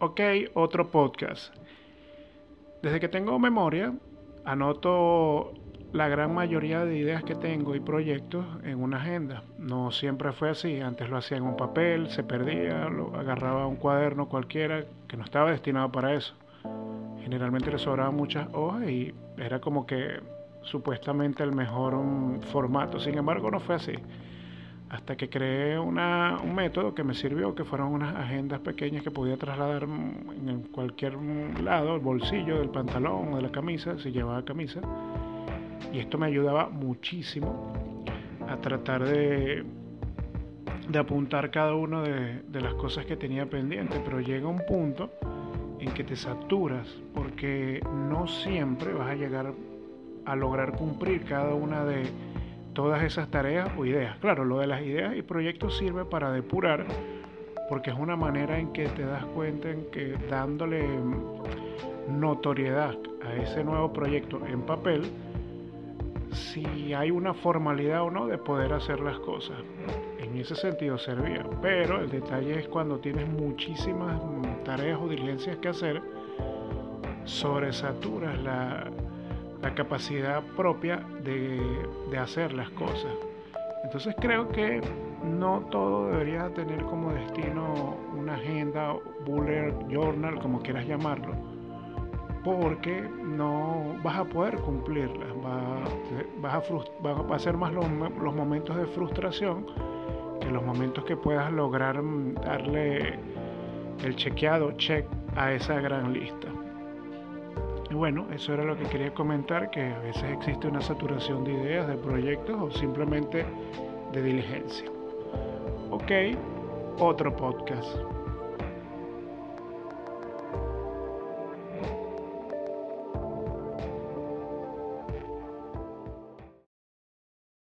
Ok, otro podcast. Desde que tengo memoria, anoto la gran mayoría de ideas que tengo y proyectos en una agenda. No siempre fue así. Antes lo hacía en un papel, se perdía, lo agarraba un cuaderno cualquiera que no estaba destinado para eso. Generalmente le sobraban muchas hojas y era como que supuestamente el mejor um, formato. Sin embargo, no fue así. Hasta que creé una, un método que me sirvió, que fueron unas agendas pequeñas que podía trasladar en cualquier lado, el bolsillo del pantalón o de la camisa, si llevaba camisa. Y esto me ayudaba muchísimo a tratar de, de apuntar cada una de, de las cosas que tenía pendiente, pero llega un punto en que te saturas porque no siempre vas a llegar a lograr cumplir cada una de todas esas tareas o ideas. Claro, lo de las ideas y proyectos sirve para depurar porque es una manera en que te das cuenta en que dándole notoriedad a ese nuevo proyecto en papel, si hay una formalidad o no de poder hacer las cosas. En ese sentido servía. Pero el detalle es cuando tienes muchísimas tareas o diligencias que hacer, sobresaturas la, la capacidad propia de, de hacer las cosas. Entonces creo que no todo debería tener como destino una agenda, bullet journal, como quieras llamarlo porque no vas a poder cumplirlas, va, vas a, a, ser más los, momentos de frustración que los momentos que puedas lograr mm, darle el chequeado, check a esa gran lista. Y bueno, eso era lo que quería comentar, que a veces existe una saturación de ideas, de proyectos o simplemente de diligencia. Ok, otro podcast.